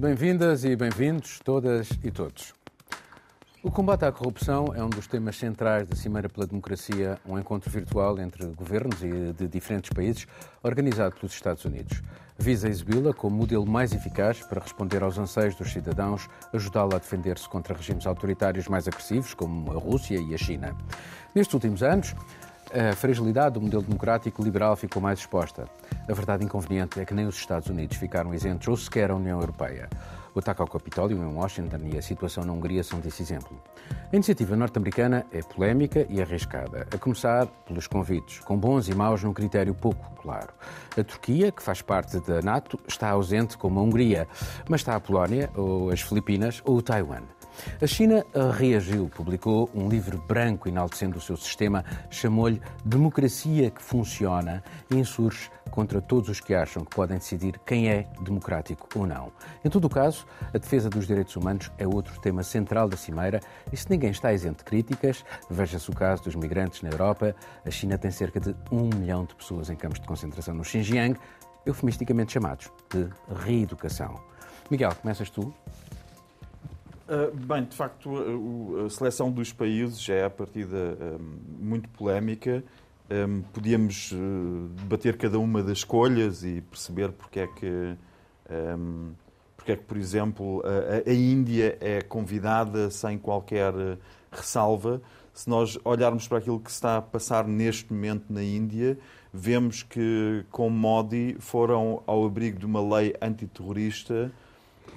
Bem-vindas e bem-vindos, todas e todos. O combate à corrupção é um dos temas centrais da Cimeira pela Democracia, um encontro virtual entre governos e de diferentes países, organizado pelos Estados Unidos. Visa exibi-la como modelo mais eficaz para responder aos anseios dos cidadãos, ajudá-la a defender-se contra regimes autoritários mais agressivos, como a Rússia e a China. Nestes últimos anos, a fragilidade do modelo democrático liberal ficou mais exposta. A verdade inconveniente é que nem os Estados Unidos ficaram isentos ou sequer a União Europeia. O ataque ao Capitólio em Washington e a situação na Hungria são desse exemplo. A iniciativa norte-americana é polémica e arriscada, a começar pelos convites, com bons e maus num critério pouco claro. A Turquia, que faz parte da NATO, está ausente como a Hungria, mas está a Polónia, ou as Filipinas, ou o Taiwan. A China reagiu, publicou um livro branco enaltecendo o seu sistema, chamou-lhe Democracia que Funciona e insurge contra todos os que acham que podem decidir quem é democrático ou não. Em todo o caso, a defesa dos direitos humanos é outro tema central da Cimeira e se ninguém está isento de críticas, veja-se o caso dos migrantes na Europa, a China tem cerca de um milhão de pessoas em campos de concentração no Xinjiang, eufemisticamente chamados de reeducação. Miguel, começas tu? Uh, bem, de facto, a, a, seleção dos países é, a partida, um, muito polémica. Podíamos debater cada uma das escolhas e perceber porque é que, porque é que por exemplo, a, Índia é convidada sem qualquer ressalva. Se nós olharmos para aquilo que está a passar neste momento na Índia, vemos que, com Modi, foram ao abrigo de uma lei antiterrorista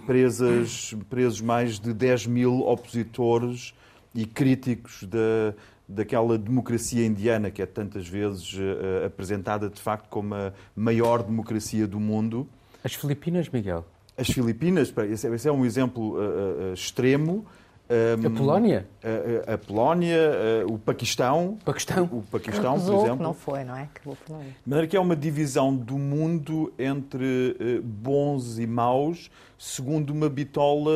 presas, presos mais de 10 mil opositores e críticos da, daquela democracia indiana que é tantas vezes uh, apresentada de facto como a maior democracia do mundo. As Filipinas, Miguel? As Filipinas, esse é, esse é um exemplo uh, uh, extremo. Um, a Polónia? A, a, a Polónia, o Paquistão. Paquistão? O Paquistão, por exemplo. não foi, não é? Que De maneira que é uma divisão do mundo entre bons e maus, segundo uma bitola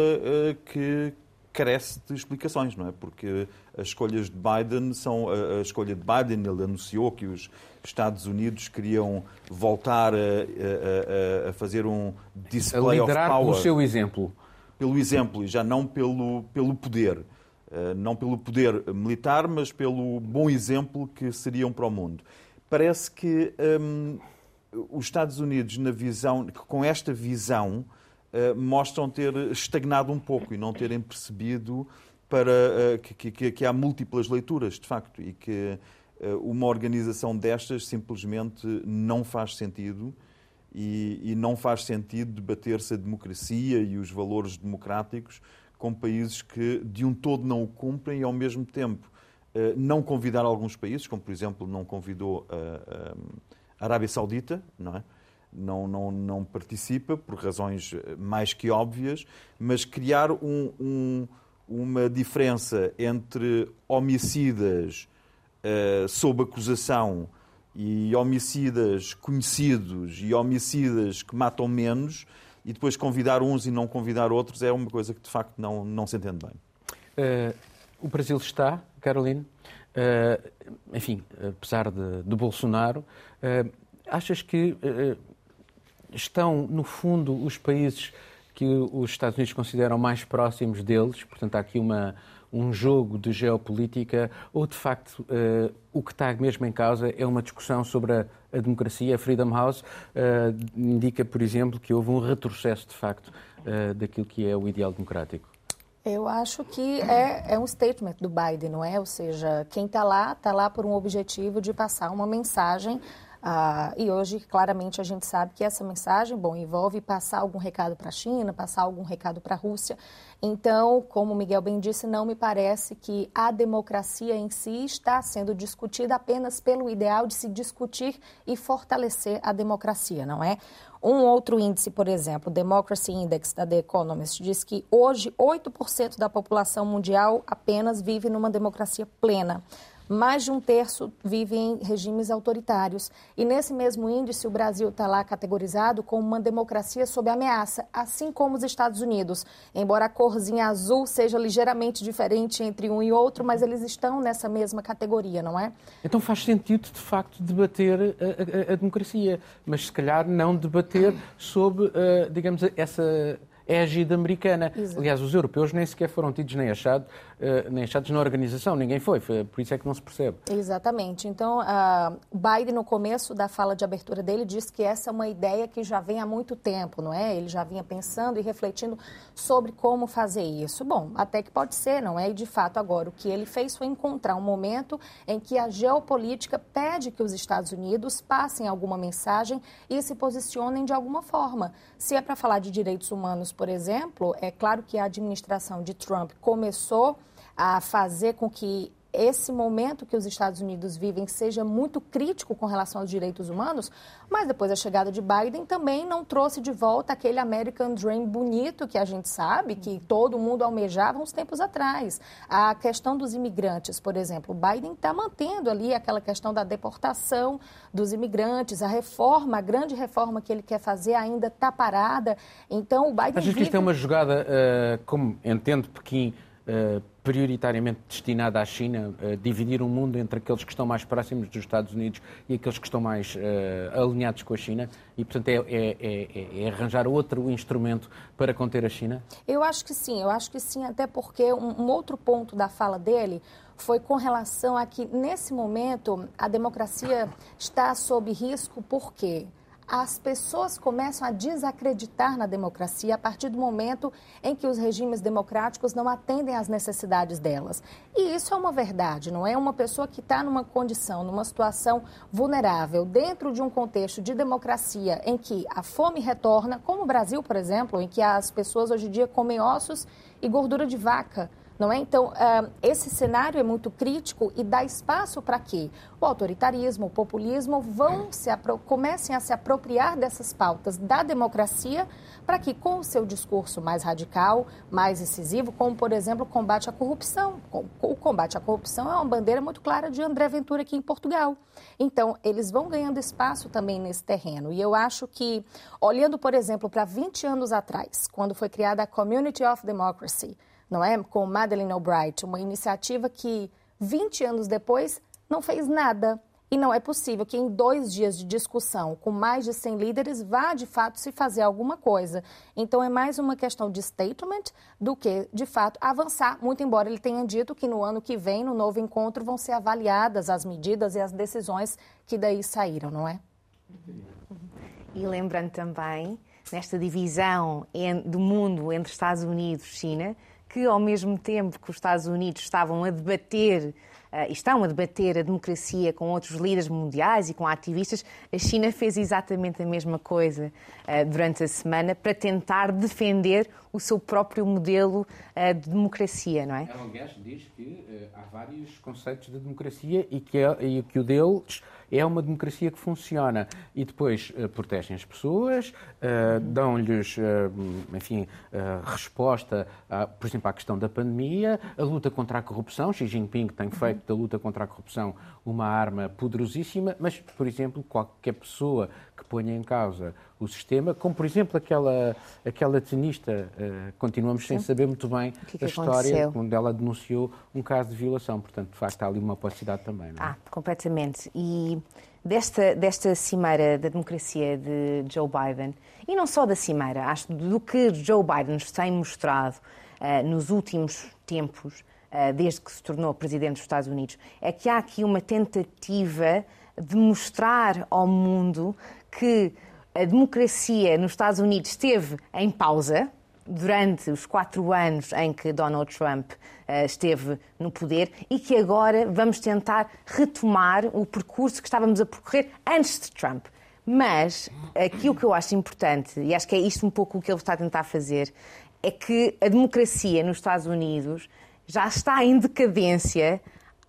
que carece de explicações, não é? Porque as escolhas de Biden são a, a escolha de Biden. Ele anunciou que os Estados Unidos queriam voltar a, a, a fazer um display a of power. pelo seu exemplo pelo exemplo e já não pelo, pelo poder. Eh, não pelo poder militar, mas pelo bom exemplo que seriam para o mundo. Parece que hum, os Estados Unidos, na visão, com esta visão, uh, mostram ter estagnado um pouco e não terem percebido para, uh, que, que, que, há múltiplas leituras, de facto, e que uma organização destas simplesmente não faz sentido e, e não faz sentido debater-se a democracia e os valores democráticos com países que de um todo não o cumprem e ao mesmo tempo eh, não convidar alguns países, como por exemplo não convidou a, a Arábia Saudita, não é? Não, não, não participa por razões eh, mais que óbvias, mas criar um, um, uma diferença entre homicidas uh, sob acusação e homicidas conhecidos e homicidas que matam menos e depois convidar uns e não convidar outros é uma coisa que de facto não, não se entende bem. Uh, o Brasil está, Caroline, uh, enfim, apesar de, de Bolsonaro, uh, achas que estão, no fundo, os países que os Estados Unidos consideram mais próximos deles, portanto há aqui uma, um jogo de geopolítica ou, de facto, uh, o que está mesmo em causa é uma discussão sobre a, a democracia? A Freedom House uh, indica, por exemplo, que houve um retrocesso, de facto, uh, daquilo que é o ideal democrático. Eu acho que é, é um statement do Biden, não é? Ou seja, quem está lá, está lá por um objetivo de passar uma mensagem ah, e hoje, claramente, a gente sabe que essa mensagem, bom, envolve passar algum recado para a China, passar algum recado para a Rússia. Então, como o Miguel bem disse, não me parece que a democracia em si está sendo discutida apenas pelo ideal de se discutir e fortalecer a democracia, não é? Um outro índice, por exemplo, o Democracy Index da The Economist, diz que hoje 8% da população mundial apenas vive numa democracia plena mais de um terço vive em regimes autoritários. E nesse mesmo índice, o Brasil está lá categorizado como uma democracia sob ameaça, assim como os Estados Unidos. Embora a corzinha azul seja ligeiramente diferente entre um e outro, mas eles estão nessa mesma categoria, não é? Então faz sentido, de facto, debater a, a, a democracia, mas se calhar não debater sobre, uh, digamos, essa égide americana. Exato. Aliás, os europeus nem sequer foram tidos nem, achado, uh, nem achados na organização, ninguém foi, foi, por isso é que não se percebe. Exatamente. Então, uh, Biden, no começo da fala de abertura dele, disse que essa é uma ideia que já vem há muito tempo, não é? Ele já vinha pensando e refletindo sobre como fazer isso. Bom, até que pode ser, não é? E de fato, agora, o que ele fez foi encontrar um momento em que a geopolítica pede que os Estados Unidos passem alguma mensagem e se posicionem de alguma forma. Se é para falar de direitos humanos, por exemplo, é claro que a administração de Trump começou a fazer com que esse momento que os Estados Unidos vivem seja muito crítico com relação aos direitos humanos, mas depois a chegada de Biden também não trouxe de volta aquele American Dream bonito que a gente sabe, que todo mundo almejava uns tempos atrás. A questão dos imigrantes, por exemplo, o Biden está mantendo ali aquela questão da deportação dos imigrantes, a reforma, a grande reforma que ele quer fazer ainda está parada. Então o Biden. Acho vive... que isto é uma jogada, uh, como entendo Pequim, uh, prioritariamente destinada à China, a dividir o mundo entre aqueles que estão mais próximos dos Estados Unidos e aqueles que estão mais uh, alinhados com a China e, portanto, é, é, é, é, arranjar outro instrumento para conter a China? Eu acho que sim, eu acho que sim, até porque um, um outro ponto da fala dele foi com relação a que, nesse momento, a democracia está sob risco, por quê? As pessoas começam a desacreditar na democracia a partir do momento em que os regimes democráticos não atendem às necessidades delas. E isso é uma verdade, não é? Uma pessoa que está numa condição, numa situação vulnerável, dentro de um contexto de democracia em que a fome retorna, como o Brasil, por exemplo, em que as pessoas hoje em dia comem ossos e gordura de vaca não é? Então, uh, esse cenário é muito crítico e dá espaço para que o autoritarismo, o populismo vão se comecem a se apropriar dessas pautas da democracia para que, com o seu discurso mais radical, mais incisivo, como, por exemplo, o combate à corrupção. O combate à corrupção é uma bandeira muito clara de André Ventura aqui em Portugal. Então, eles vão ganhando espaço também nesse terreno. E eu acho que, olhando, por exemplo, para 20 anos atrás, quando foi criada a Community of Democracy, não é? Com Madeleine Albright, uma iniciativa que 20 anos depois não fez nada. E não é possível que em dois dias de discussão, com mais de 100 líderes, vá de fato se fazer alguma coisa. Então é mais uma questão de statement do que, de fato, avançar. Muito embora ele tenha dito que no ano que vem, no novo encontro, vão ser avaliadas as medidas e as decisões que daí saíram, não é? E lembrando também, nesta divisão do mundo entre Estados Unidos e China, que, ao mesmo tempo que os Estados Unidos estavam a debater uh, estão a debater a democracia com outros líderes mundiais e com ativistas, a China fez exatamente a mesma coisa uh, durante a semana para tentar defender o seu próprio modelo uh, de democracia, não é? Ela, aliás, diz que há vários conceitos de democracia e que, é, e que o deles é uma democracia que funciona e depois uh, protegem as pessoas, uh, dão-lhes, uh, enfim, resposta, a, por exemplo, à questão da pandemia, a luta contra a corrupção. Xi Jinping tem feito da luta contra a corrupção uma arma poderosíssima, mas, por exemplo, qualquer pessoa ponha em causa o sistema, como por exemplo aquela, aquela tenista, uh, continuamos Sim. sem saber muito bem que que a história, quando ela denunciou um caso de violação. Portanto, de facto, há ali uma opacidade também. Não é? Ah, completamente. E desta, desta cimeira da democracia de Joe Biden, e não só da cimeira, acho do que Joe Biden nos tem mostrado uh, nos últimos tempos, uh, desde que se tornou presidente dos Estados Unidos, é que há aqui uma tentativa de mostrar ao mundo que a democracia nos Estados Unidos esteve em pausa durante os quatro anos em que Donald Trump uh, esteve no poder e que agora vamos tentar retomar o percurso que estávamos a percorrer antes de Trump. Mas aquilo que eu acho importante, e acho que é isto um pouco o que ele está a tentar fazer, é que a democracia nos Estados Unidos já está em decadência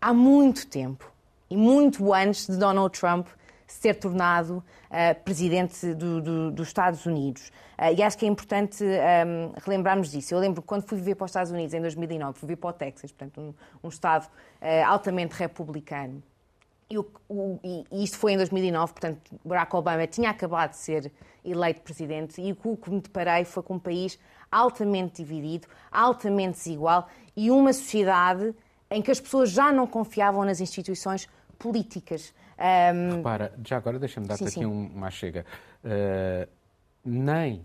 há muito tempo e muito antes de Donald Trump se ter tornado uh, presidente do, do, dos Estados Unidos. Uh, e acho que é importante um, ehm, relembrarmos disso. Eu lembro que quando fui viver para os Estados Unidos em 2009, fui para o Texas, portanto, um, um Estado uh, altamente republicano. E, o, o, e, isto foi em 2009, portanto, Barack Obama tinha acabado de ser eleito presidente e o que me deparei foi com um país altamente dividido, altamente desigual e uma sociedade em que as pessoas já não confiavam nas instituições políticas. Um... Repara, já agora deixa-me dar-te aqui um, uma chega. Uh, nem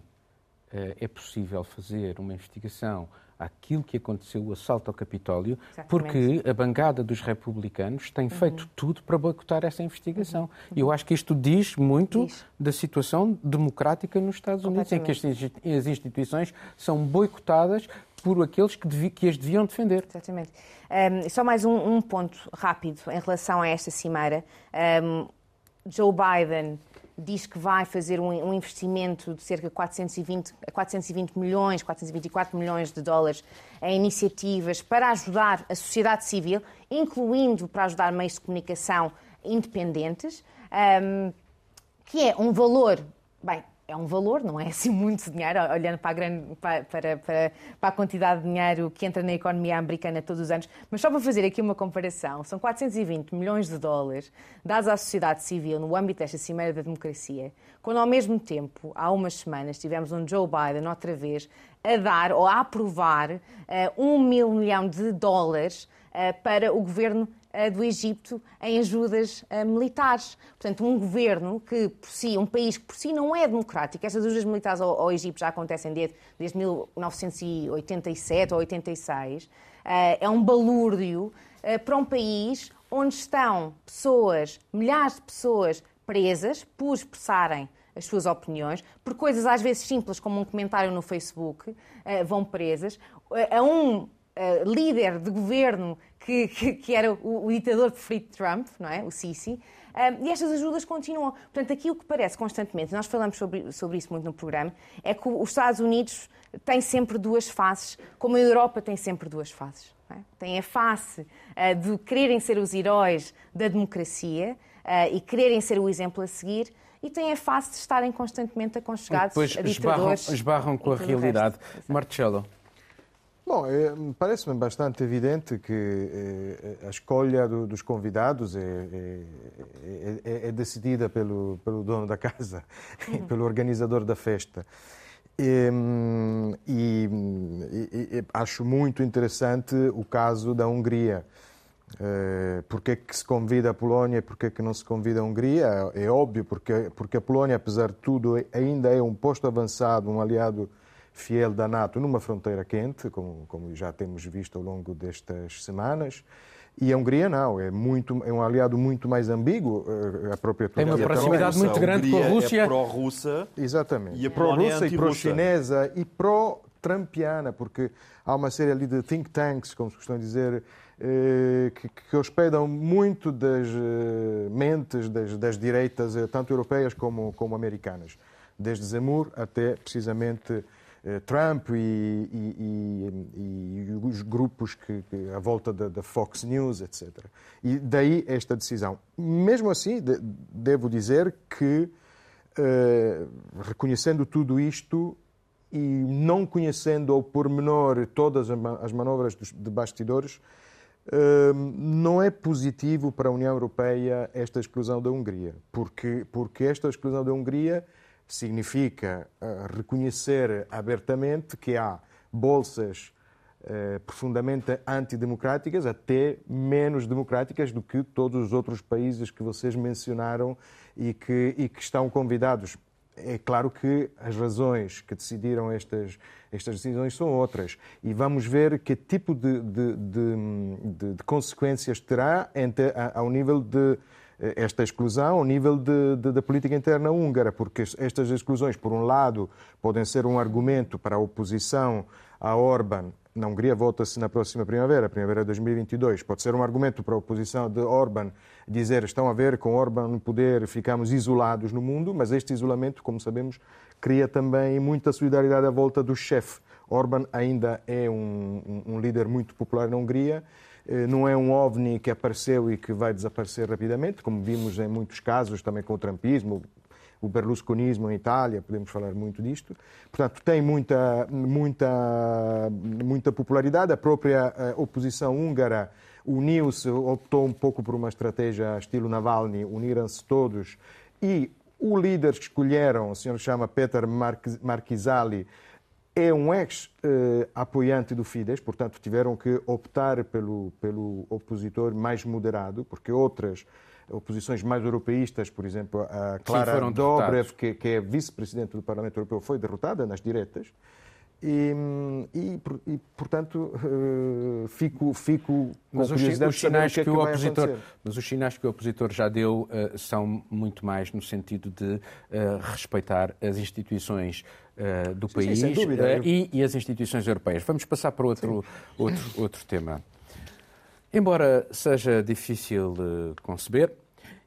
é possível fazer uma investigação àquilo que aconteceu, o assalto ao Capitólio, Exatamente. porque a bancada dos republicanos tem feito tudo para boicotar essa investigação. E eu acho que isto diz muito da situação democrática nos Estados Unidos, em que as instituições são boicotadas por aqueles que, devi- que as deviam defender. Exatamente. Um, só mais um, um ponto rápido em relação a esta cimeira. Um, Joe Biden diz que vai fazer um, investimento de cerca de 420, 420 milhões, 424 milhões de dólares em iniciativas para ajudar a sociedade civil, incluindo para ajudar meios de comunicação independentes. Um, que é um valor, bem, é um valor, não é assim muito dinheiro, olhando para a, grande, para, para, para, a quantidade de dinheiro que entra na economia americana todos os anos, mas só para fazer aqui uma comparação, são 420 milhões de dólares dados à sociedade civil no âmbito desta Cimeira da Democracia, quando ao mesmo tempo, há umas semanas, tivemos um Joe Biden outra vez a dar ou a aprovar eh, um mil milhão de dólares eh, para o governo do Egito em ajudas eh, militares. Portanto, um governo que, por si, um país que por si não é democrático, estas ajudas militares ao, Egito já acontecem desde, desde 1987 ou 86, eh, é um balúrdio eh, para um país onde estão pessoas, milhares de pessoas presas por expressarem as suas opiniões, por coisas às vezes simples como um comentário no Facebook, eh, vão presas, eh, a um eh, líder de governo que, que, que era o, o ditador preferido de Trump, não é? o Sisi, eh, e estas ajudas continuam. Portanto, aqui o que parece constantemente, nós falamos sobre, sobre isso muito no programa, é que os Estados Unidos têm sempre duas faces, como a Europa tem sempre duas faces. é? Tem a face eh, de quererem ser os heróis da democracia eh, e quererem ser o exemplo a seguir, e tem a face de estarem constantemente aconchegados Depois a esbarram, ditadores. esbarram com e a realidade. Marcelo. Bom, é, parece-me bastante evidente que é, a escolha do- dos convidados é, é- é- é decidida pelo, pelo dono da casa, pelo organizador da festa. E, hum, e- e- e acho muito interessante o caso da Hungria. Eh, Porque é que se convida a Polónia e porque é que não se convida a Hungria? É, é óbvio, porque, porque a Polónia, apesar de tudo, ainda é um posto avançado, um aliado fiel da NATO numa fronteira quente, como, como já temos visto ao longo destas semanas. E a Hungria não, é, muito, é um aliado muito mais ambíguo, eh, a própria Tem uma E a Turquia. proximidade pró-russa. muito grande com a Hungria Rússia. É pró-russa. Exatamente. E a Polónia é pró-russa e pró-chinesa e pró-trumpiana, porque há uma série ali de think tanks, como se costuma dizer, eh, que, que hospedam muito das eh, mentes das, das direitas, tanto europeias como, como americanas. Desde Zemmour até, precisamente, Trump e, e- e- os grupos que, que- à volta da, da Fox News, etc. E daí esta decisão. Mesmo assim, de- devo dizer que eh, reconhecendo tudo isto e não conhecendo ao pormenor todas as ma- as manobras de bastidores, eh, não é positivo para a União Europeia esta exclusão da Hungria, porque, porque esta exclusão da Hungria significa eh, reconhecer abertamente que há bolsas eh, profundamente antidemocráticas, até menos democráticas do que todos os outros países que vocês mencionaram e que, e que estão convidados. É claro que as razões que decidiram estas, estas decisões são outras. E vamos ver que tipo de, de, de- de- consequências terá entre, a- ao nível de esta exclusão ao nível de- de- da política interna húngara, porque estas exclusões, por um lado, podem ser um argumento para a oposição a Orban. Na Hungria vota-se na próxima primavera, primavera de 2022. Pode ser um argumento para a oposição de Orban dizer estão a ver com Orban no poder ficamos isolados no mundo, mas este isolamento, como sabemos, cria também muita solidariedade à volta do chefe. Orban ainda é um, um- um líder muito popular na Hungria, eh, não é um ovni que apareceu e que vai desaparecer rapidamente, como vimos em muitos casos também com o trumpismo, o berlusconismo em Itália, podemos falar muito disto. Portanto, tem muita, muita, muita popularidade. A própria eh, oposição húngara uniu-se, optou um pouco por uma estratégia estilo Navalny, uniram-se todos e o líder que escolheram, o senhor chama Peter Markizali, é um ex-apoiante do Fidesz, portanto tiveram que optar pelo, pelo opositor mais moderado, porque outras oposições mais europeístas, por exemplo, a Clara Sim, Dobrev, que, que, é vice-presidente do Parlamento Europeu, foi derrotada nas diretas. E, e, e portanto, uh, fico, fico mas com curiosidade os, os sinais que, é que, que, o opositor, Mas os sinais que o opositor já deu uh, são muito mais no sentido de uh, respeitar as instituições do sim, país sim, e, e, as instituições europeias. Vamos passar para outro, outro, outro tema. Embora seja difícil conceber,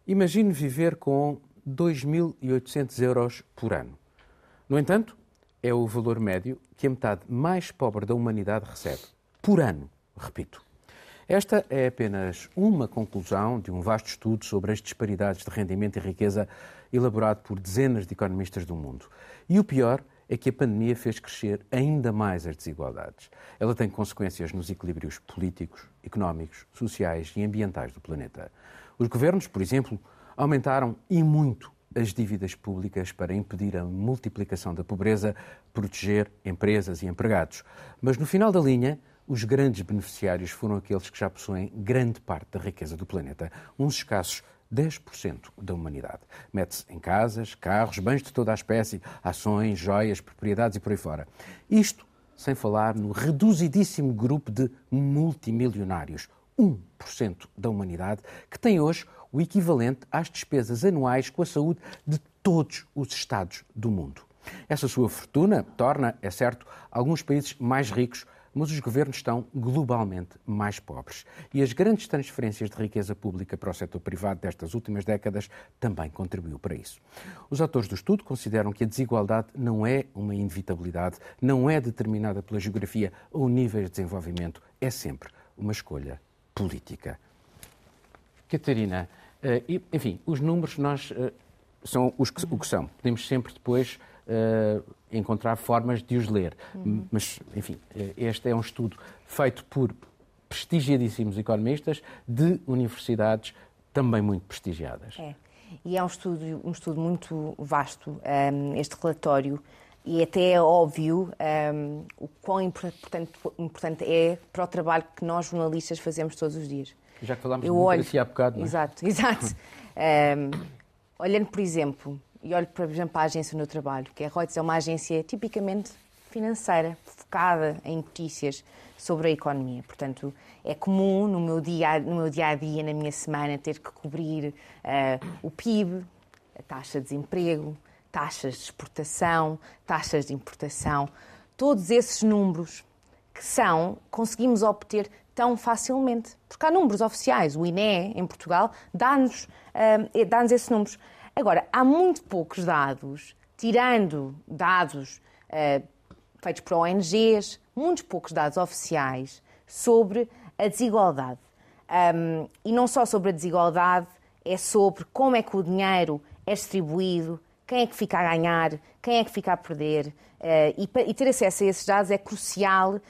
imagine viver com 2.800 euros por ano. No entanto, é o valor médio que a metade mais pobre da humanidade recebe. Por ano, repito. Esta é apenas uma conclusão de um vasto estudo sobre as disparidades de rendimento e riqueza elaborado por dezenas de economistas do mundo. E o pior é que a pandemia fez crescer ainda mais as desigualdades. Ela tem consequências nos equilíbrios políticos, económicos, sociais e ambientais do planeta. Os governos, por exemplo, aumentaram e muito as dívidas públicas para impedir a multiplicação da pobreza, proteger empresas e empregados. Mas no final da linha, os grandes beneficiários foram aqueles que já possuem grande parte da riqueza do planeta, uns escassos 10% da humanidade. Mete-se em casas, carros, bens de toda a espécie, ações, joias, propriedades e por aí fora. Isto sem falar no reduzidíssimo grupo de multimilionários, 1% da humanidade, que tem hoje o equivalente às despesas anuais com a saúde de todos os Estados do mundo. Essa sua fortuna torna, é certo, alguns países mais ricos, mas os governos estão globalmente mais pobres. E as grandes transferências de riqueza pública para o setor privado destas últimas décadas também contribuiu para isso. Os autores do estudo consideram que a desigualdade não é uma inevitabilidade, não é determinada pela geografia ou níveis de desenvolvimento, é sempre uma escolha política. Catarina, Uh, enfim, os números nós uh, são os que, o que são. Podemos sempre depois encontrar formas de os ler. Uhum. Mas, enfim, este é um estudo feito por prestigiadíssimos economistas de universidades também muito prestigiadas. É. E é um estudo, um estudo muito vasto, um, ehm, este relatório, e até é óbvio um, ehm, o quão importante, importante é para o trabalho que nós jornalistas fazemos todos os dias. Já que falámos eu de democracia olho... há bocado, não é? Exato, exato. um, olhando, por exemplo, e olho, por exemplo, para a agência no trabalho, que é a Reuters é uma agência tipicamente financeira, focada em notícias sobre a economia. Portanto, é comum no meu dia, no meu dia a dia, na minha semana, ter que cobrir uh, o PIB, a taxa de desemprego, taxas de exportação, taxas de importação, todos esses números que são, conseguimos obter tão facilmente. Porque há números oficiais. O INE, em Portugal, dá-nos uh, dá esses números. Agora, há muito poucos dados, tirando dados uh, feitos por ONGs, muito poucos dados oficiais sobre a desigualdade. Um, e não só sobre a desigualdade, é sobre como é que o dinheiro é distribuído, quem é que fica a ganhar, quem é que fica a perder. Uh, e, ter acesso a esses dados é crucial uh,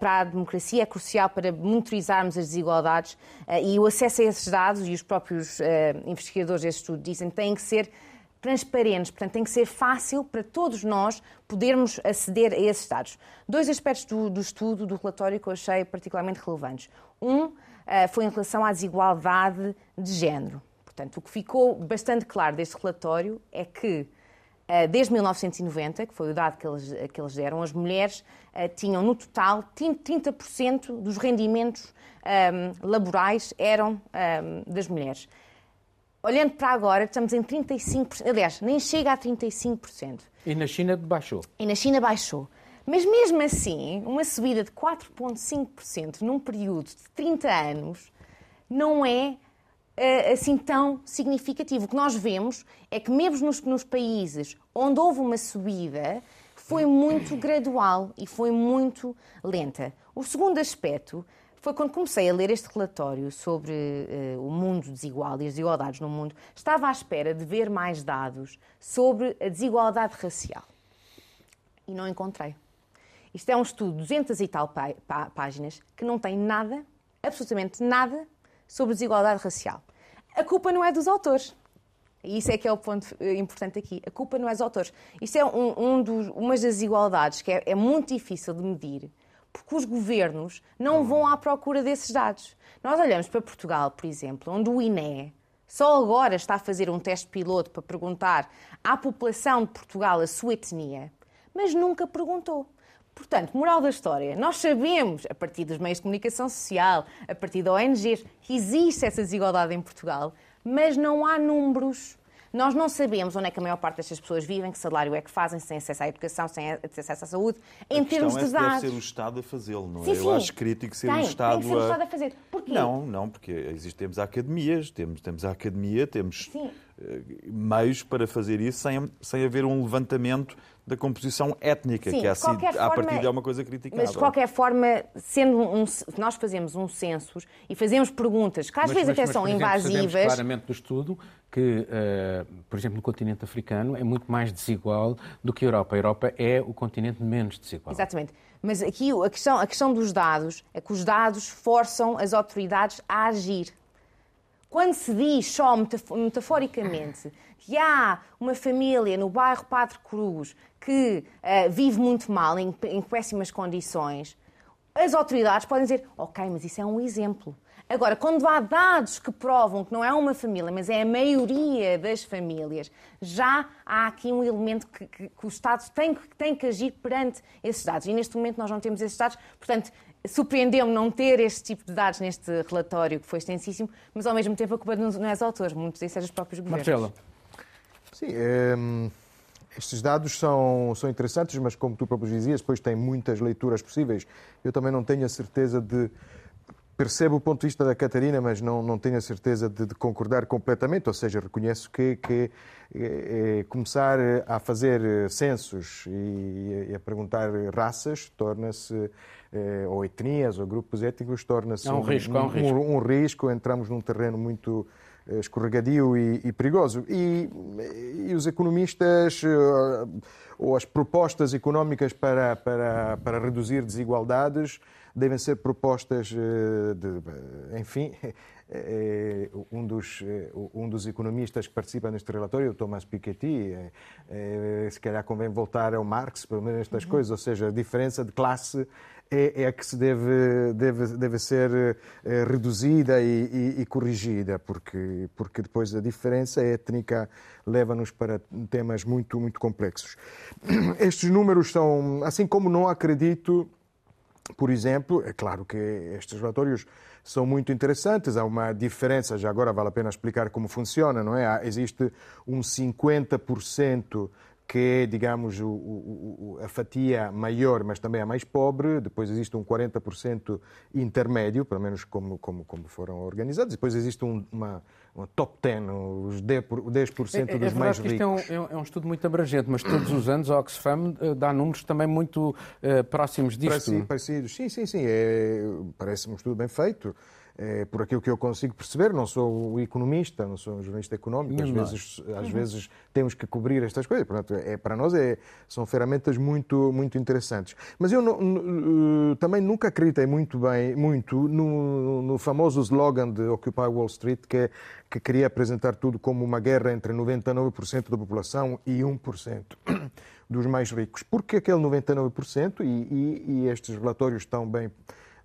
para a democracia, é crucial para monitorizarmos as desigualdades. Uh, e o acesso a esses dados, e os próprios investigadores deste estudo dizem, têm que ser transparentes, portanto, tem que ser fácil para todos nós podermos aceder a esses dados. Dois aspectos do, do estudo, do relatório, que eu achei particularmente relevantes. Um foi em relação à desigualdade de género. Portanto, o que ficou bastante claro deste relatório é que eh, desde 1990, que foi o dado que eles, que eles deram, as mulheres uh, tinham no total 30% dos rendimentos um, ehm, laborais eram um, ehm, das mulheres. Olhando para agora, estamos em 35%, aliás, nem chega a 35%. E na China baixou? E na China baixou. Mas mesmo assim, uma subida de 4,5% num período de 30 anos não é eh, assim tão significativo. O que nós vemos é que, mesmo nos, nos países onde houve uma subida, foi muito gradual e foi muito lenta. O segundo aspecto foi quando comecei a ler este relatório sobre uh, o mundo desigual e as desigualdades no mundo, estava à espera de ver mais dados sobre a desigualdade racial. E não encontrei. Isto é um estudo de 200 e tal páginas que não tem nada, absolutamente nada, sobre desigualdade racial. A culpa não é dos autores. Isso é que é o ponto eh, importante aqui. A culpa não é dos autores. Isto é um, um dos, uma das desigualdades que é, é muito difícil de medir, porque os governos não vão à procura desses dados. Nós olhamos para Portugal, por exemplo, onde o INE só agora está a fazer um teste piloto para perguntar à população de Portugal a sua etnia, mas nunca perguntou. Portanto, moral da história, nós sabemos, a partir dos meios de comunicação social, a partir de ONGs, que existe essa desigualdade em Portugal, mas não há números. Nós não sabemos onde é que a maior parte destas pessoas vivem, que salário é que fazem, sem acesso à educação, sem acesso à saúde, em termos é de dados. deve ser o Estado a fazê-lo, não é? Sim, Eu sim. acho crítico ser tem, o Estado tem que ser o a... Estado a fazer. Porquê? Não, não, porque existe, temos academias, temos, temos a academia, temos Sim. Eh, meios para fazer isso sem, sem haver um levantamento da composição étnica, Sim, que é assim, à partida é uma coisa criticável. Mas, de qualquer forma, sendo um, nós fazemos um census e fazemos perguntas que às Mas- vezes mas- até mas, são exemplo, sabemos invasivas. claramente do estudo que, eh, por exemplo, no continente africano é muito mais desigual do que a Europa. A Europa é o continente menos desigual. Exatamente. Mas aqui a questão, a questão dos dados é que os dados forçam as autoridades a agir. Quando se diz só metaf- metaforicamente que há uma família no bairro Padre Cruz que eh, vive muito mal, em, em péssimas condições, as autoridades podem dizer, ok, mas isso é um exemplo. Agora, quando há dados que provam que não é uma família, mas é a maioria das famílias, já há aqui um elemento que, que- que o Estado tem, tem que agir perante esses dados. E neste momento nós não temos esses dados, portanto, surpreendeu-me não ter este tipo de dados neste relatório, que foi extensíssimo, mas ao mesmo tempo a culpa não é dos autores, muitos desses são dos próprios governos. Marcelo, Sim, hum, estes dados são, são interessantes, mas como tu próprio dizias, depois tem muitas leituras possíveis. Eu também não tenho a certeza de. Percebo o ponto de vista da Catarina, mas não, não tenho a certeza de, de concordar completamente. Ou seja, reconheço que, que eh, eh, começar a fazer censos e, e a perguntar raças torna-se, eh, ou etnias, ou grupos étnicos, torna-se É um risco, é um risco. um risco, entramos num terreno muito escorregadio e, e perigoso. E, e os economistas, eh, ou as propostas económicas para, para, para reduzir desigualdades, devem ser propostas eh, de, enfim, eh, um dos, eh, um dos economistas que participa neste relatório, o Thomas Piketty, eh, eh, se calhar convém voltar ao Marx, pelo menos estas coisas, ou seja, a diferença de classe é, é que se deve, deve, deve ser eh, reduzida e, e- e corrigida, porque, porque depois a diferença étnica leva-nos para temas muito, muito complexos. Estes números são, assim como não acredito por exemplo, é claro que estes relatórios são muito interessantes, há uma diferença, já agora vale a pena explicar como funciona, não é? Existe um 50% que é, digamos, o- o- a fatia maior, mas também a mais pobre, depois existe um 40% intermédio, pelo menos como, como, como foram organizados, depois existe um, uma, uma top 10, os 10%, por- o 10 é, é dos verdade mais que isto é um, ricos. é um- é estudo muito abrangente, mas todos os anos a Oxfam eh, dá números também muito eh, próximos disto. Pareci- Parecidos. Sim, sim, sim. É, Parece-me um estudo bem feito. É, por aquilo que eu consigo perceber, não sou economista, não sou um jornalista económico, às vezes, às vezes temos que cobrir estas coisas. Portanto, é, para nós é, são ferramentas muito, muito interessantes. Mas eu não- eh, também nunca acreditei muito bem, muito no, no famoso slogan de Occupy Wall Street, que, é- que queria apresentar tudo como uma guerra entre 99% da população e 1% dos mais ricos. Porque aquele 99%, e, e, e estes relatórios estão bem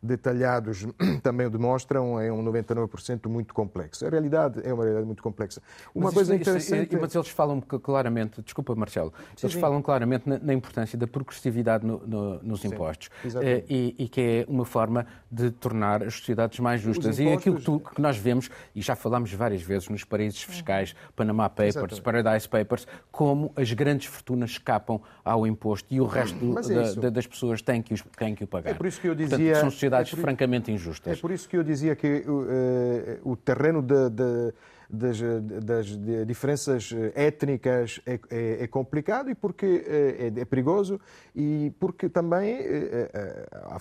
detalhados também o demonstram, é um 99% muito complexo. A realidade é uma realidade muito complexa. Uma Mas coisa isto- isto- interessante... Mas eles falam claramente, desculpa Marcelo, eles sim. falam claramente na, na importância da progressividade no- no- nos impostos exatamente. Eh, e, e que é uma forma de tornar as sociedades mais justas. E aquilo que, tu- que nós vemos, e já falámos várias vezes nos paraísos fiscais, Panama Papers, Exatamente. Paradise Papers, como as grandes fortunas escapam ao imposto e o resto é da- das pessoas têm que, os, têm que o pagar. É por isso que eu Portanto, dizia- são sociedades é por- francamente É injustas. por isso que eu dizia que eh, o terreno de- de- das, das de- diferenças étnicas é, é- é complicado e porque eh, é, é perigoso e porque também eh, eh, a,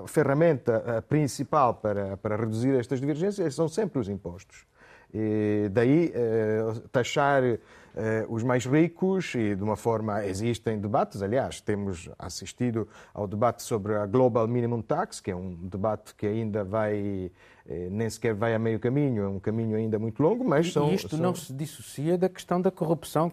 a- a ferramenta eh, principal para, para reduzir estas divergências são sempre os impostos. E daí taxar os mais ricos e de uma forma existem debates, aliás, temos assistido ao debate sobre a Global Minimum Tax, que é um debate que ainda vai nem sequer vai a meio caminho, é um caminho ainda muito longo, mas são... E isto são... não se dissocia da questão da corrupção.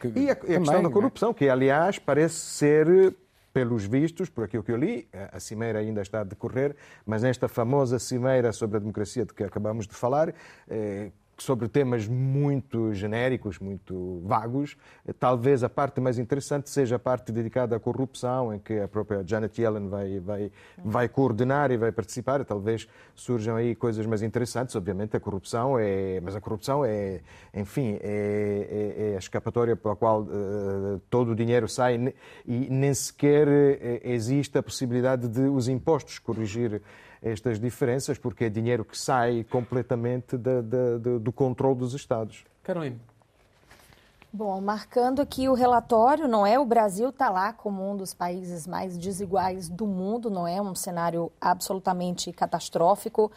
Que, e a, a também, questão da é? corrupção, que aliás parece ser pelos vistos, por aquilo que eu li, a cimeira ainda está a decorrer, mas nesta famosa cimeira sobre a democracia de que acabamos de falar, eh, sobre temas muito genéricos, muito vagos. Talvez a parte mais interessante seja a parte dedicada à corrupção, em que a própria Janet Yellen vai, vai, vai coordenar e vai participar. Talvez surjam aí coisas mais interessantes. Obviamente, a corrupção é. Mas a corrupção é, enfim, é, é, é a escapatória pela qual uh, todo o dinheiro sai e nem sequer eh, existe a possibilidade de os impostos corrigir estas diferenças, porque é dinheiro que sai completamente da, da, do controle dos Estados. Carolina. Bom, marcando aqui o relatório, não é? O Brasil está lá como um dos países mais desiguais do mundo, não é? Um cenário absolutamente catastrófico.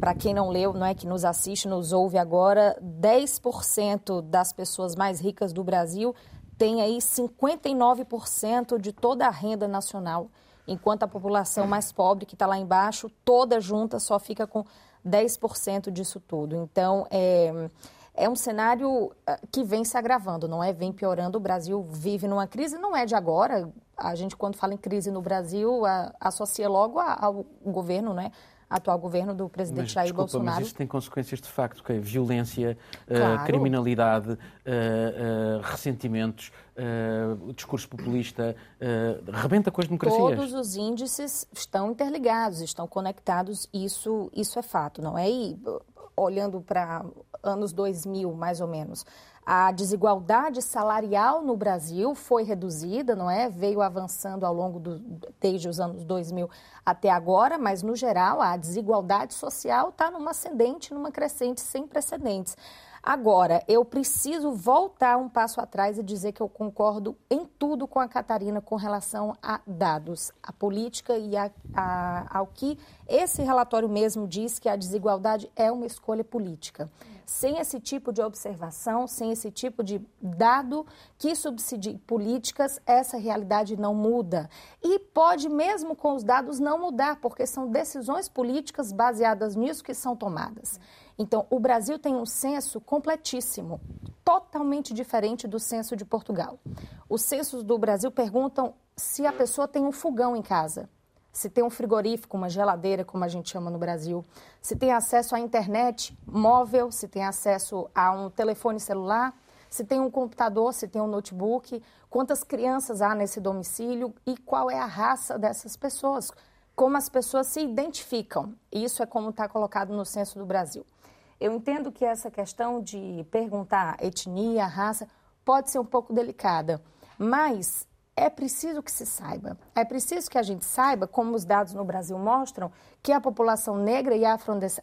Para quem não leu, não é que nos assiste, nos ouve agora, 10% das pessoas mais ricas do Brasil tem aí 59% de toda a renda nacional enquanto a população mais pobre, que está lá embaixo, toda junta só fica com 10% disso tudo. Então, é, é um cenário ah, que vem se agravando, não é? Vem piorando. O Brasil vive numa crise, não é de agora. A gente, quando fala em crise no Brasil, a, associa logo ao governo, né? Atual governo do presidente mas, Jair desculpa, Bolsonaro. Mas isso tem consequências de facto, que é violência, eh, claro. uh, criminalidade, uh, uh, ressentimentos, o discurso populista, rebenta com as democracias. Todos os índices estão interligados, estão conectados, isso, isso é fato, não é? E olhando para anos 2000, mais ou menos, a desigualdade salarial no Brasil foi reduzida, não é? Veio avançando ao longo do, desde os anos 2000 até agora, mas no geral a desigualdade social está numa ascendente, numa crescente sem precedentes. Agora, eu preciso voltar um passo atrás e dizer que eu concordo em tudo com a Catarina com relação a dados, a política e a, a, ao que esse relatório mesmo diz que a desigualdade é uma escolha política. Sem esse tipo de observação, sem esse tipo de dado que subsidie políticas, essa realidade não muda. E pode, mesmo com os dados, não mudar, porque são decisões políticas baseadas nisso que são tomadas. Então, o Brasil tem um censo completíssimo, totalmente diferente do censo de Portugal. Os censos do Brasil perguntam se a pessoa tem um fogão em casa se tem um frigorífico, uma geladeira, como a gente chama no Brasil, se tem acesso à internet móvel, se tem acesso a um telefone celular, se tem um computador, se tem um notebook, quantas crianças há nesse domicílio e qual é a raça dessas pessoas, como as pessoas se identificam. Isso é como está colocado no censo do Brasil. Eu entendo que essa questão de perguntar etnia, raça, pode ser um pouco delicada, mas é preciso que se saiba. É preciso que a gente saiba, como os dados no Brasil mostram, que a população negra e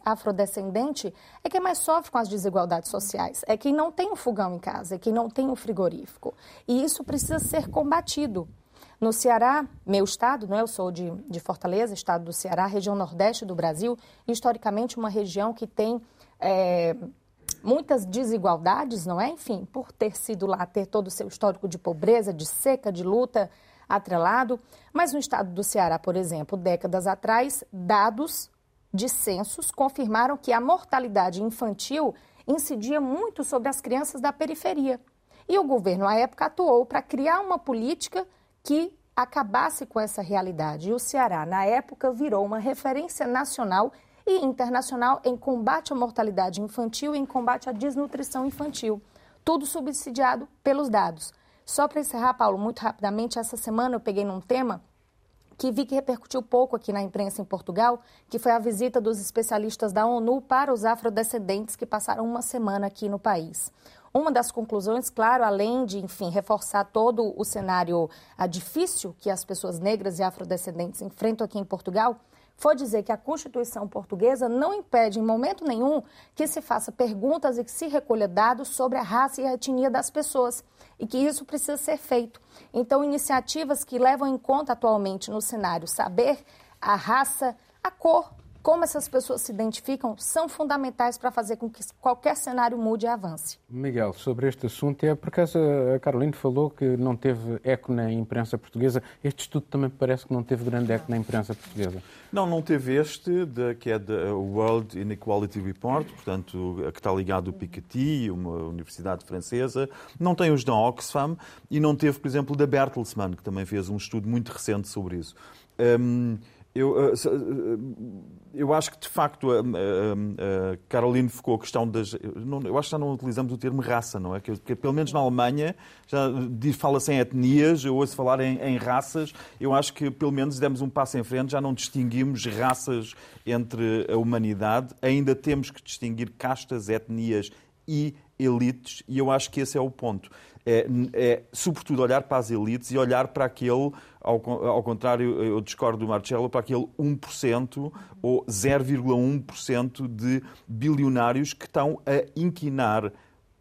afrodescendente é quem mais sofre com as desigualdades sociais. É quem não tem um fogão em casa, é quem não tem um frigorífico. E isso precisa ser combatido. No Ceará, meu estado, não é? eu sou de, de Fortaleza, estado do Ceará, região nordeste do Brasil, historicamente uma região que tem é, muitas desigualdades, não é? Enfim, por ter sido lá, ter todo o seu histórico de pobreza, de seca, de luta atrelado. Mas no estado do Ceará, por exemplo, décadas atrás, dados de censos confirmaram que a mortalidade infantil incidia muito sobre as crianças da periferia. E o governo, à época, atuou para criar uma política que acabasse com essa realidade. E o Ceará, na época, virou uma referência nacional e internacional em combate à mortalidade infantil e em combate à desnutrição infantil. Tudo subsidiado pelos dados. Só para encerrar, Paulo, muito rapidamente, essa semana eu peguei num tema que vi que repercutiu pouco aqui na imprensa em Portugal, que foi a visita dos especialistas da ONU para os afrodescendentes que passaram uma semana aqui no país. Uma das conclusões, claro, além de, enfim, reforçar todo o cenário ah, difícil que as pessoas negras e afrodescendentes enfrentam aqui em Portugal, foi dizer que a Constituição portuguesa não impede em momento nenhum que se faça perguntas e que se recolha dados sobre a raça e a etnia das pessoas e que isso precisa ser feito. Então, iniciativas que levam em conta atualmente no cenário saber a raça, a cor como essas pessoas se identificam, são fundamentais para fazer com que qualquer cenário mude e avance. Miguel, sobre este assunto, é por acaso a Carolina falou que não teve eco na imprensa portuguesa. Este estudo também parece que não teve grande eco na imprensa portuguesa. Não, não teve este, de, que é da World Inequality Report, portanto, que está ligado ao Piketty, uma universidade francesa. Não tem os da Oxfam e não teve, por exemplo, da Bertelsmann, que também fez um estudo muito recente sobre isso. Um, eu, uh, uh, eu acho que, de facto, a, a, a Caroline ficou a questão das. Eu acho que já não utilizamos o termo raça, não é? Que, que pelo menos na Alemanha já fala-se em etnias, eu ouço falar em, em, raças. Eu acho que, pelo menos, demos um passo em frente, já não distinguimos raças entre a humanidade, ainda temos que distinguir castas, etnias e elites, e eu acho que esse é o ponto. É, é sobretudo, olhar para as elites e olhar para aquele ao, ao contrário, eu discordo do Marcelo, para aquele 1% ou 0,1% de bilionários que estão a inquinar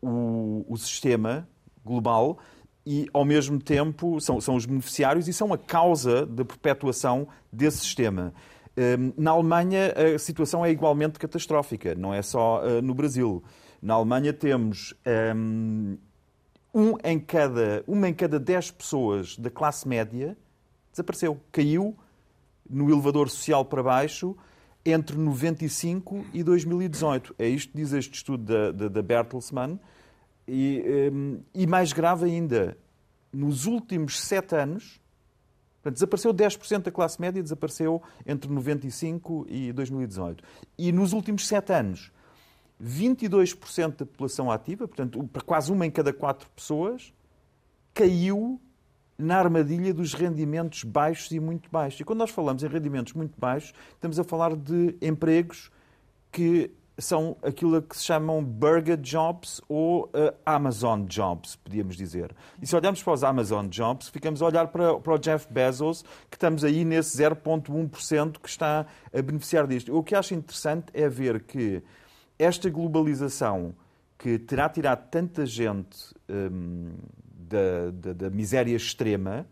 o, o sistema global e, ao mesmo tempo, são, são os beneficiários e são a causa da perpetuação desse sistema. Hum, na Alemanha, a situação é igualmente catastrófica, não é só uh, no Brasil. Na Alemanha temos hum, um em cada, uma em cada dez pessoas da classe média desapareceu. Caiu no elevador social para baixo entre 95 e 2018. É isto que diz este estudo da, da, da Bertelsmann. E, um, e, mais grave ainda, nos últimos sete anos, portanto, desapareceu 10% da classe média, desapareceu entre 95 e 2018. E nos últimos sete anos, 22% da população ativa, portanto, para quase uma em cada quatro pessoas, caiu na armadilha dos rendimentos baixos e muito baixos. E quando nós falamos em rendimentos muito baixos, estamos a falar de empregos que são aquilo que se chamam burger jobs ou uh, Amazon jobs, podíamos dizer. E se olharmos para os Amazon jobs, ficamos a olhar para, para o Jeff Bezos, que estamos aí nesse 0,1% que está a beneficiar disto. O que acho interessante é ver que esta globalização que terá tirado tanta gente um, da, da, da miséria extrema,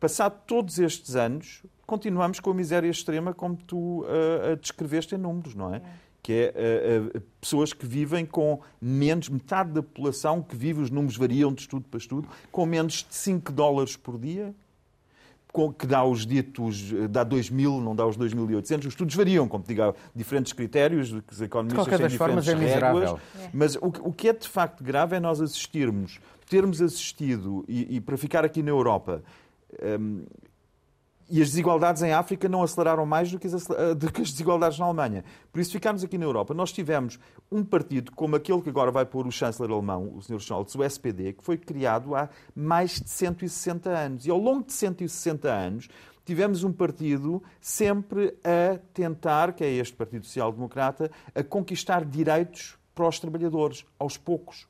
passado todos estes anos, continuamos com a miséria extrema como tu uh, a descreveste em números, não é? é. Que é uh, uh, pessoas que vivem com menos, metade da população que vive, os números variam de estudo para estudo, com menos de 5 dólares por dia, que dá os ditos, dá 2.000, não dá os 2.800. Os estudos variam, como te digo, há diferentes critérios, que os economistas de qualquer têm formas, é miserável. É. Mas o, o que é de facto grave é nós assistirmos termos assistido, e, e para ficar aqui na Europa, um, e as desigualdades em África não aceleraram mais do que, as, do que, as, desigualdades na Alemanha. Por isso ficámos aqui na Europa. Nós tivemos um partido como aquele que agora vai pôr o chanceler alemão, o Sr. Scholz, o SPD, que foi criado há mais de 160 anos. E ao longo de 160 anos tivemos um partido sempre a tentar, que é este Partido Social Democrata, a conquistar direitos para os trabalhadores, aos poucos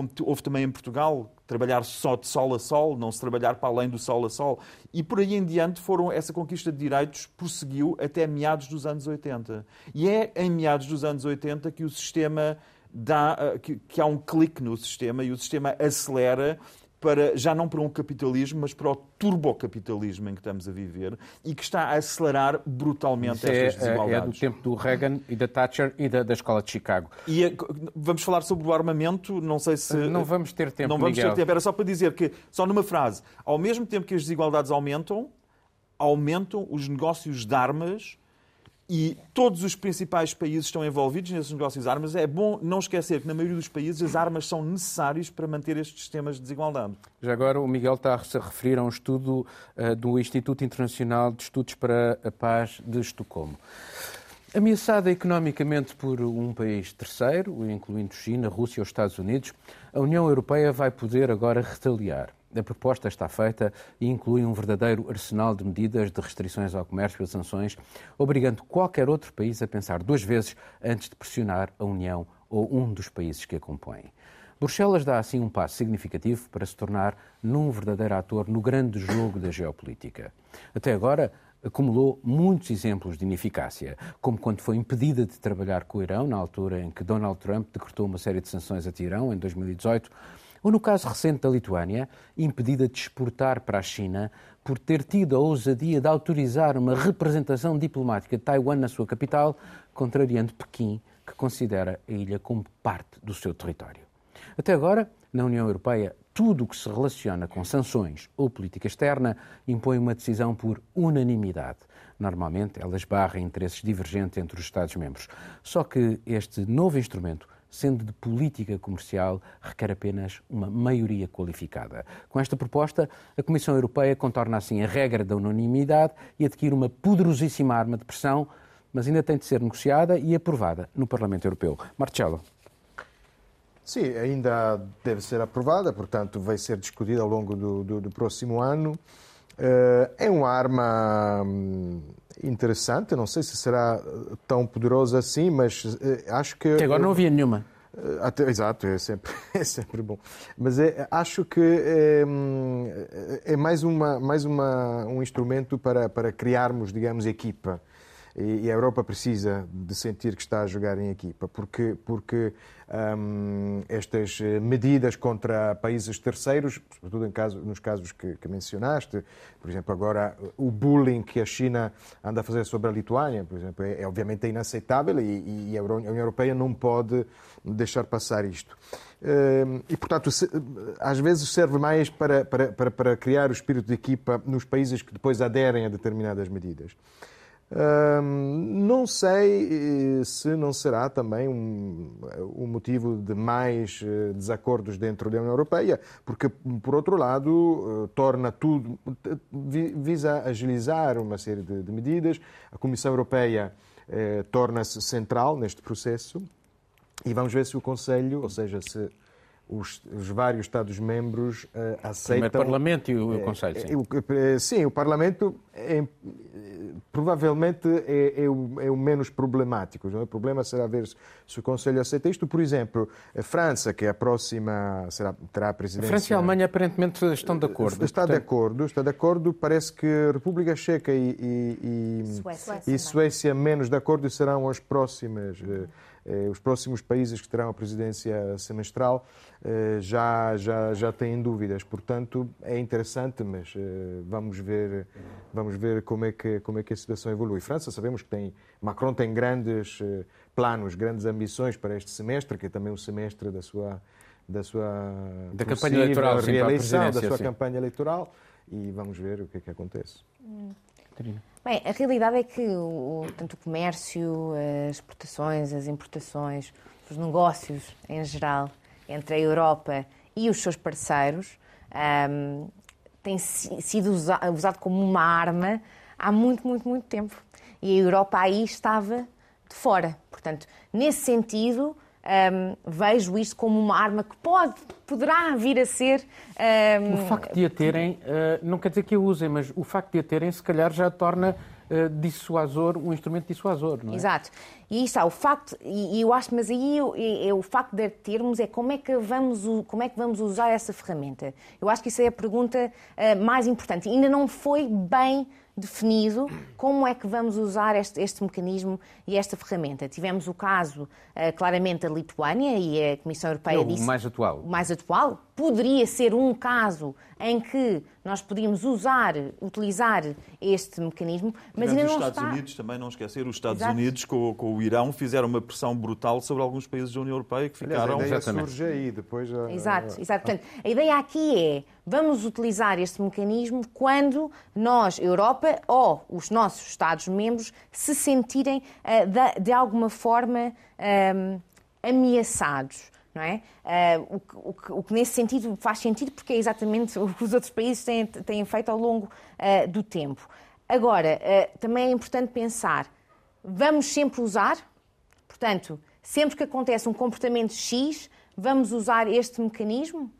como houve também em Portugal, trabalhar só de sol a sol, não se trabalhar para além do sol a sol. E por aí em diante foram essa conquista de direitos prosseguiu até meados dos anos 80. E é em meados dos anos 80 que o sistema dá eh, que, que há um clique no sistema e o sistema acelera para, já não para um capitalismo, mas para o turbocapitalismo em que estamos a viver e que está a acelerar brutalmente Isso estas é, desigualdades. É do tempo do Reagan e da Thatcher e da, da Escola de Chicago. E a, vamos falar sobre o armamento, não sei se... Não vamos ter tempo, Não vamos Miguel. ter tempo, era só para dizer que, só numa frase, ao mesmo tempo que as desigualdades aumentam, aumentam os negócios de armas e todos os principais países estão envolvidos nesses negócios de armas. É bom não esquecer que, na maioria dos países, as armas são necessárias para manter estes sistemas de desigualdade. Já agora, o Miguel está a referir a um estudo uh, do Instituto Internacional de Estudos para a Paz de Estocolmo. Ameaçada economicamente por um país terceiro, incluindo China, Rússia ou Estados Unidos, a União Europeia vai poder agora retaliar. A proposta está feita e inclui um verdadeiro arsenal de medidas de restrições ao comércio e sanções, obrigando qualquer outro país a pensar duas vezes antes de pressionar a União ou um dos países que a compõem. Bruxelas dá assim um passo significativo para se tornar num verdadeiro ator no grande jogo da geopolítica. Até agora, acumulou muitos exemplos de ineficácia, como quando foi impedida de trabalhar com o Irão, na altura em que Donald Trump decretou uma série de sanções a Tirão, em 2018, Ou no caso recente da Lituânia, impedida de exportar para a China por ter tido a ousadia de autorizar uma representação diplomática de Taiwan na sua capital, contrariando Pequim, que considera a ilha como parte do seu território. Até agora, na União Europeia, tudo o que se relaciona com sanções ou política externa impõe uma decisão por unanimidade. Normalmente, elas barram interesses divergentes entre os Estados-membros. Só que este novo instrumento sendo de política comercial, requer apenas uma maioria qualificada. Com esta proposta, a Comissão Europeia contorna assim a regra da unanimidade e adquire uma poderosíssima arma de pressão, mas ainda tem de ser negociada e aprovada no Parlamento Europeu. Marcelo. Sim, ainda deve ser aprovada, portanto, vai ser discutida ao longo do, do, do próximo ano. Eh, é uma arma hum, interessante, não sei se será tão poderosa assim, mas eh, acho que. Até agora não havia nenhuma. Eh, até, exato, é sempre, é sempre bom. Mas é, acho que é, é, mais, uma, mais uma, um instrumento para, para criarmos, digamos, equipa e a Europa precisa de sentir que está a jogar em equipa, porque, porque um, estas medidas contra países terceiros, sobretudo em caso, nos casos que, que, mencionaste, por exemplo, agora o bullying que a China anda a fazer sobre a Lituânia, por exemplo, é, é obviamente inaceitável e, e, a União Europeia não pode deixar passar isto. E, portanto, às vezes serve mais para, para, para criar o espírito de equipa nos países que depois aderem a determinadas medidas não sei eh, se não será também um, um, motivo de mais eh, desacordos dentro da União Europeia, porque, por outro lado, eh, torna tudo, visa agilizar uma série de, de medidas. A Comissão Europeia eh, torna-se central neste processo e vamos ver se o Conselho, ou seja, se os, os, vários Estados-membros uh, aceitam. O Parlamento e o, o Conselho, sim. Uh, sim, o Parlamento é, provavelmente é, é, o, é, o, menos problemático. Não é? O problema será ver se o Conselho aceita isto. Por exemplo, a França, que é a próxima, será, terá a presidência... A França e a Alemanha aparentemente estão de acordo. Está portanto... de acordo, está de acordo. Parece que a República Checa e, e, e, Suécia, e Suécia menos de acordo serão as próximas... Uh, eh, os próximos países que terão a presidência semestral eh, já, já, já têm dúvidas. Portanto, é interessante, mas eh, vamos ver, vamos ver como, é que, como é que a situação evolui. França, sabemos que tem, Macron tem grandes planos, grandes ambições para este semestre, que é também um semestre da sua da sua da campanha eleitoral, reeleição, da sua sim. campanha eleitoral e vamos ver o que é que acontece. Hum. Bem, a realidade é que o, tanto o comércio, as exportações, as importações, os negócios em geral entre a Europa e os seus parceiros um, tem sido usado, usado como uma arma há muito, muito, muito tempo. E a Europa aí estava de fora. Portanto, nesse sentido, um, vejo isto como uma arma que pode, poderá vir a ser. Um... O facto de a terem, uh, não quer dizer que a usem, mas o facto de a terem, se calhar, já torna uh, dissuasor, um instrumento dissuasor, não é? Exato. E está, o facto, e, eu acho, mas aí eu, eu, o facto de termos é como é, que vamos, como é que vamos usar essa ferramenta. Eu acho que isso é a pergunta uh, mais importante. Ainda não foi bem definido como é que vamos usar este, este mecanismo e esta ferramenta. Tivemos o caso, uh, claramente, da Lituânia e a Comissão Europeia é o disse... O mais atual. O mais atual. Poderia ser um caso em que nós podíamos usar, utilizar este mecanismo, mas ainda não os Estados está... Unidos, também não esquecer, os Estados Exato. Unidos com, com, o Irão fizeram uma pressão brutal sobre alguns países da União Europeia que ficaram... Aliás, a ideia surge aí, depois... Exato, exato. Portanto, a ideia aqui é, vamos utilizar este mecanismo quando nós, Europa, ou os nossos Estados-membros, se sentirem, uh, de, alguma forma, um, ameaçados não é? Uh, o, que, o, o, que, nesse sentido faz sentido porque é exatamente o que os outros países têm, têm feito ao longo uh, do tempo. Agora, uh, também é importante pensar, vamos sempre usar, portanto, sempre que acontece um comportamento X, vamos usar este mecanismo?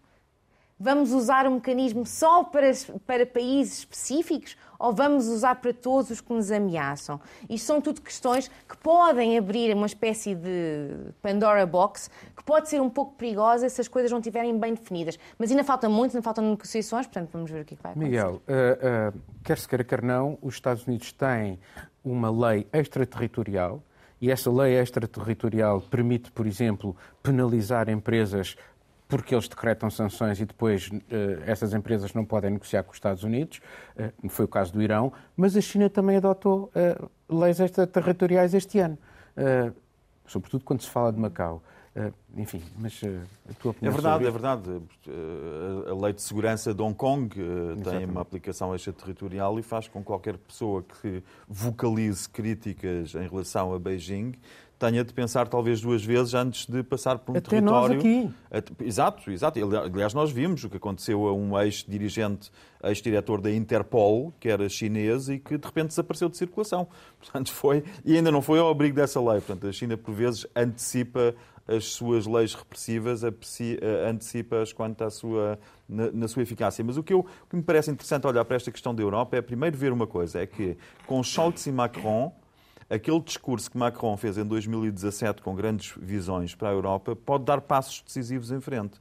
Vamos usar o mecanismo só para, para países específicos ou vamos usar para todos os que nos ameaçam? Isto são tudo questões que podem abrir uma espécie de Pandora Box, que pode ser um pouco perigosa se as coisas não estiverem bem definidas. Mas ainda falta muito, ainda faltam negociações, portanto vamos ver o que, é vai acontecer. Miguel, uh, uh, quer se queira, quer não, os Estados Unidos têm uma lei extraterritorial e essa lei extraterritorial permite, por exemplo, penalizar empresas porque eles decretam sanções e depois uh, essas empresas não podem negociar com os Estados Unidos, uh, foi o caso do Irão, mas a China também adotou uh, leis extraterritoriais este ano, sobretudo quando se fala de Macau. enfim, mas a tua opinião É verdade, sobre... é verdade. A lei de segurança de Hong Kong tem uma aplicação extraterritorial e faz com que qualquer pessoa que vocalize críticas em relação a Beijing tenha de pensar talvez duas vezes antes de passar por um Até território. Nós aqui. Exato, exato. Aliás, nós vimos o que aconteceu a um ex-dirigente, ex-diretor da Interpol, que era chinês e que de repente desapareceu de circulação. Portanto, foi, e ainda não foi ao abrigo dessa lei. Portanto, a China, por vezes, antecipa as suas leis repressivas, antecipa-as quanto à sua, na, na, sua eficácia. Mas o que, eu, o que me parece interessante olhar para esta questão da Europa é primeiro ver uma coisa, é que com Scholz e Macron aquele discurso que Macron fez em 2017 com grandes visões para a Europa pode dar passos decisivos em frente.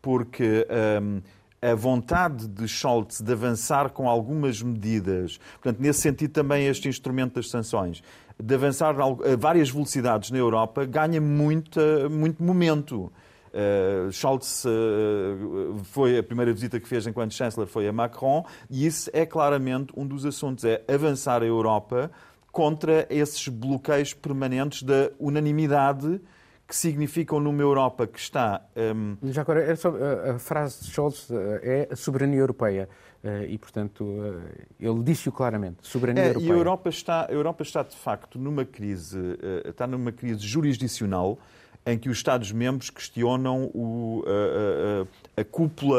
Porque um, a vontade de Scholz de avançar com algumas medidas, portanto, nesse sentido também este instrumento das sanções, de avançar a várias velocidades na Europa, ganha muito, muito momento. Uh, Scholz uh, foi a primeira visita que fez enquanto chanceler foi a Macron e isso é claramente um dos assuntos, é avançar a Europa contra esses bloqueios permanentes da unanimidade que significam numa Europa que está. Um... Já agora, é a, a frase de Scholz eh, é a soberania europeia. Eh, e, portanto, eh, ele disse-o claramente, soberania é, europeia. E a Europa, está, a Europa está, de facto, numa crise, está numa crise jurisdicional em que os Estados-membros questionam o, a, a, a, cúpula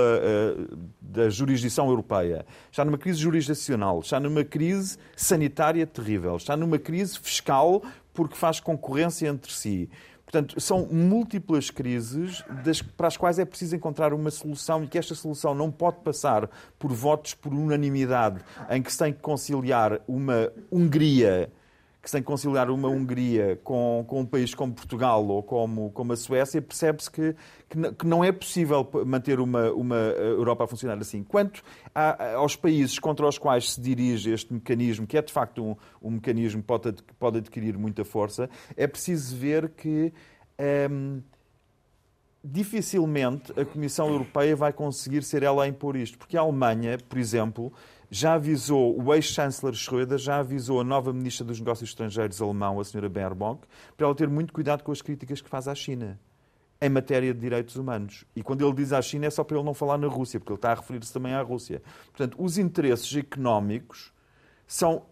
da jurisdição europeia. Está numa crise jurisdicional, está numa crise sanitária terrível, está numa crise fiscal porque faz concorrência entre si. Portanto, são múltiplas crises das, para as quais é preciso encontrar uma solução e que esta solução não pode passar por votos por unanimidade, em que se tem que conciliar uma Hungria que se tem que conciliar uma Hungria com, com um país como Portugal ou como, como a Suécia, percebe-se que, que, não é possível manter uma, uma Europa a funcionar assim. Quanto a, aos países contra os quais se dirige este mecanismo, que é de facto um, um mecanismo que pode, pode adquirir muita força, é preciso ver que. Hum, dificilmente a Comissão Europeia vai conseguir ser ela a impor isto, porque a Alemanha, por exemplo, já avisou, o ex-chanceler Schröder já avisou a nova ministra dos Negócios Estrangeiros alemão, a senhora Baerbock, para ela ter muito cuidado com as críticas que faz à China em matéria de direitos humanos. E quando ele diz à China é só para ele não falar na Rússia, porque ele está a referir-se também à Rússia. Portanto, os interesses económicos são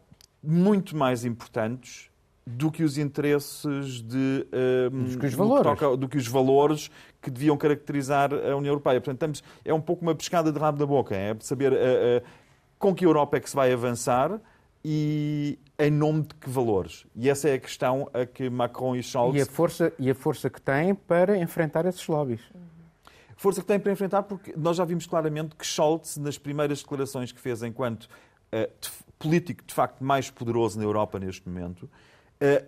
muito mais importantes do que os interesses de um, que os valores. Do que os valores que deviam caracterizar a União Europeia. Portanto, estamos, é um pouco uma pescada de rabo da boca, é saber uh, uh, com que Europa é que se vai avançar e em nome de que valores? E essa é a questão a que Macron e Scholz... E a força, e a força que têm para enfrentar esses lobbies. Força que têm para enfrentar, porque nós já vimos claramente que Scholz, nas primeiras declarações que fez enquanto uh, de, político de facto mais poderoso na Europa neste momento, uh,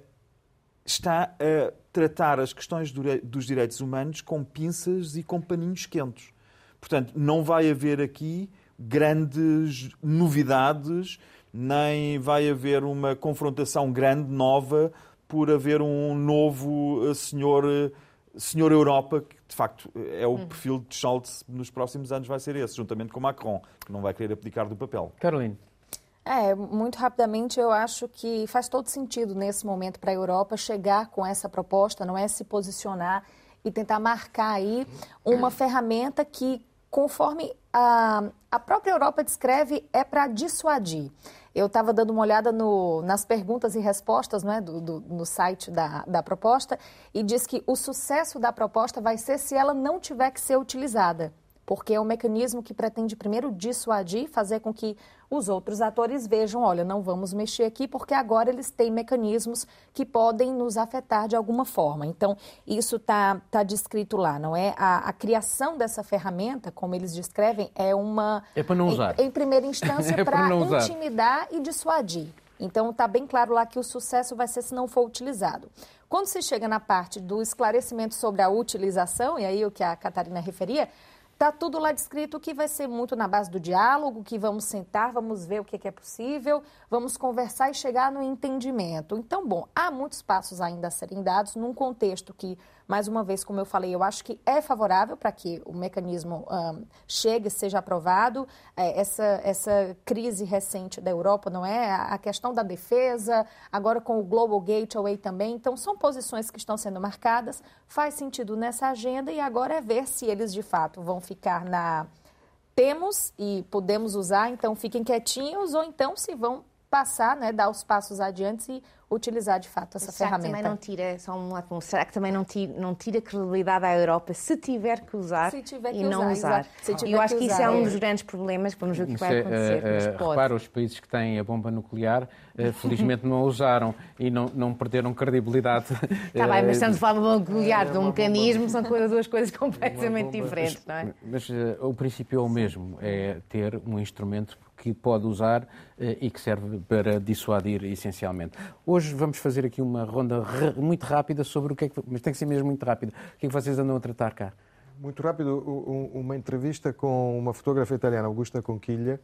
está a tratar as questões dos direitos humanos com pinças e com paninhos quentes. Portanto, não vai haver aqui grandes novidades, nem vai haver uma confrontação grande, nova, por haver um novo eh, senhor, eh, senhor Europa, que de facto é o hum. perfil de Scholz nos próximos anos, vai ser esse, juntamente com Macron, que não vai querer abdicar do papel. Caroline. É, muito rapidamente, eu acho que faz todo sentido nesse momento para a Europa chegar com essa proposta, não é se posicionar e tentar marcar aí uma ferramenta que conforme a, a própria Europa descreve, é para dissuadir. Eu estava dando uma olhada no, nas perguntas e respostas né, do, do, no site da, da proposta e diz que o sucesso da proposta vai ser se ela não tiver que ser utilizada porque é um mecanismo que pretende primeiro dissuadir, fazer com que os outros atores vejam, olha, não vamos mexer aqui porque agora eles têm mecanismos que podem nos afetar de alguma forma. Então, isso está tá descrito lá, não é? A, a, criação dessa ferramenta, como eles descrevem, é uma... É para não usar. Em, em primeira instância, é para intimidar e dissuadir. Então, está bem claro lá que o sucesso vai ser se não for utilizado. Quando se chega na parte do esclarecimento sobre a utilização, e aí o que a Catarina referia, Está tudo lá descrito que vai ser muito na base do diálogo, que vamos sentar, vamos ver o que é possível, vamos conversar e chegar no entendimento. Então, bom, há muitos passos ainda a serem dados num contexto que Mais uma vez, como eu falei, eu acho que é favorável para que o mecanismo um, chegue, seja aprovado. É, essa, essa crise recente da Europa, não é? A questão da defesa, agora com o Global Gateway também. Então, são posições que estão sendo marcadas, faz sentido nessa agenda e agora é ver se eles de fato vão ficar na. Temos e podemos usar, então fiquem quietinhos, ou então se vão passar, né, dar os passos adiante e utilizar de fato essa será ferramenta. Que também não tira, só um será que também não tira, não tira credibilidade à Europa se tiver que usar tiver que e não usar? usar. Eu acho que, que isso é um dos grandes problemas, vamos ver o que vai é, acontecer. É, uh, repara, os países que têm a bomba nuclear, uh, felizmente não a usaram e não, não perderam credibilidade. Está bem, mas estamos a falar de bomba nuclear, é, de um mecanismo, bomba... são duas coisas completamente diferentes, não é? Mas, mas uh, o princípio é o mesmo, é ter um instrumento que pode usar e que serve para dissuadir essencialmente. Hoje vamos fazer aqui uma ronda muito rápida sobre o que é que. Mas tem que ser mesmo muito rápida. O que é que vocês andam a tratar cá? Muito rápido, uma entrevista com uma fotógrafa italiana, Augusta Conquilha,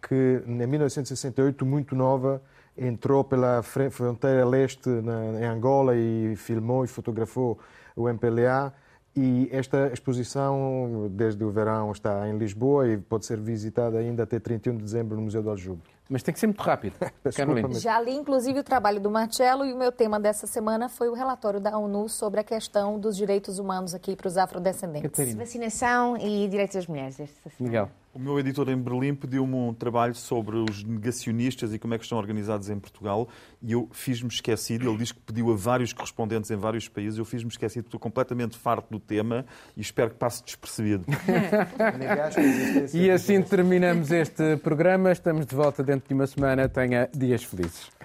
que em 1968, muito nova, entrou pela fronteira leste em Angola e filmou e fotografou o MPLA. E esta exposição, desde o verão, está em Lisboa e pode ser visitada ainda até 31 de dezembro no Museu do Aljube. Mas tem que ser muito rápido. Já li, inclusive, o trabalho do Marcelo e o meu tema dessa semana foi o relatório da ONU sobre a questão dos direitos humanos aqui para os afrodescendentes. Catarina. Vacinação e direitos das mulheres. Miguel. O meu editor em Berlim pediu-me um trabalho sobre os negacionistas e como é que estão organizados em Portugal e eu fiz-me esquecido. Ele diz que pediu a vários correspondentes em vários países. Eu fiz-me esquecido, estou completamente farto do tema e espero que passe despercebido. e assim terminamos este programa. Estamos de volta dentro de uma semana. Tenha dias felizes.